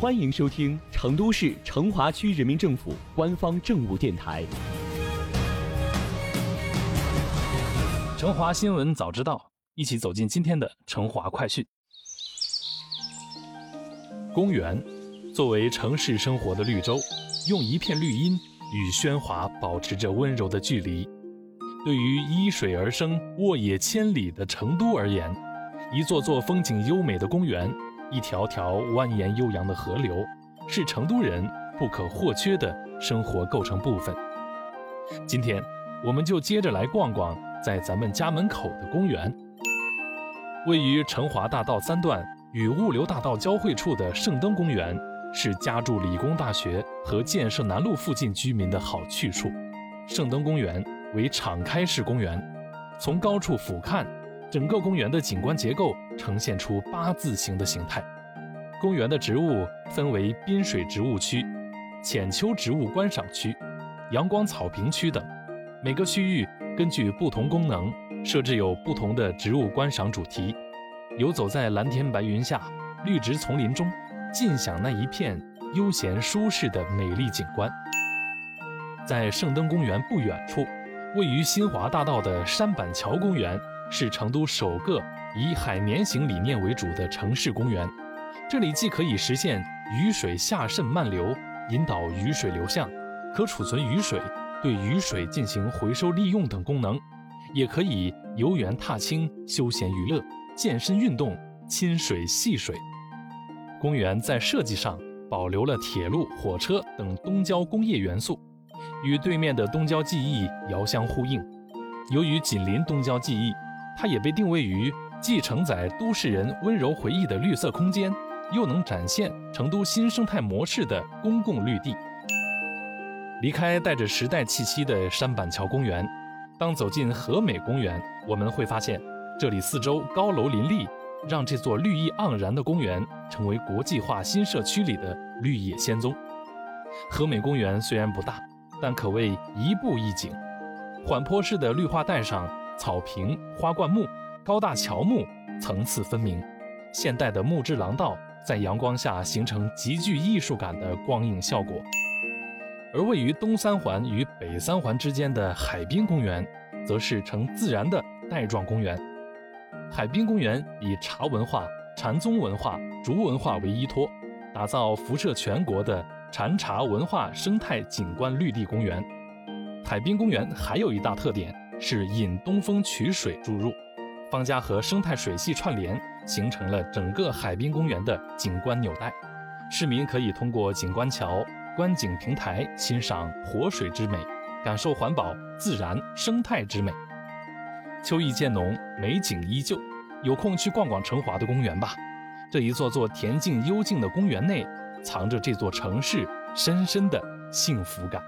欢迎收听成都市成华区人民政府官方政务电台《成华新闻早知道》，一起走进今天的成华快讯。公园作为城市生活的绿洲，用一片绿荫与喧哗保持着温柔的距离。对于依水而生、沃野千里的成都而言，一座座风景优美的公园。一条条蜿蜒悠扬的河流，是成都人不可或缺的生活构成部分。今天，我们就接着来逛逛在咱们家门口的公园。位于成华大道三段与物流大道交汇处的圣灯公园，是家住理工大学和建设南路附近居民的好去处。圣灯公园为敞开式公园，从高处俯瞰。整个公园的景观结构呈现出八字形的形态。公园的植物分为滨水植物区、浅丘植物观赏区、阳光草坪区等，每个区域根据不同功能设置有不同的植物观赏主题。游走在蓝天白云下、绿植丛林中，尽享那一片悠闲舒适的美丽景观。在圣灯公园不远处，位于新华大道的山板桥公园。是成都首个以海绵型理念为主的城市公园。这里既可以实现雨水下渗漫流，引导雨水流向，可储存雨水，对雨水进行回收利用等功能，也可以游园踏青、休闲娱乐、健身运动、亲水戏水。公园在设计上保留了铁路、火车等东郊工业元素，与对面的东郊记忆遥相呼应。由于紧邻东郊记忆。它也被定位于既承载都市人温柔回忆的绿色空间，又能展现成都新生态模式的公共绿地。离开带着时代气息的山板桥公园，当走进和美公园，我们会发现这里四周高楼林立，让这座绿意盎然的公园成为国际化新社区里的绿野仙踪。和美公园虽然不大，但可谓一步一景，缓坡式的绿化带上。草坪、花灌木、高大乔木层次分明，现代的木质廊道在阳光下形成极具艺术感的光影效果。而位于东三环与北三环之间的海滨公园，则是呈自然的带状公园。海滨公园以茶文化、禅宗文化、竹文化为依托，打造辐射全国的禅茶文化生态景观绿地公园。海滨公园还有一大特点。是引东风取水注入，方家河生态水系串联，形成了整个海滨公园的景观纽带。市民可以通过景观桥、观景平台欣赏活水之美，感受环保、自然、生态之美。秋意渐浓，美景依旧，有空去逛逛成华的公园吧。这一座座恬静幽静的公园内，藏着这座城市深深的幸福感。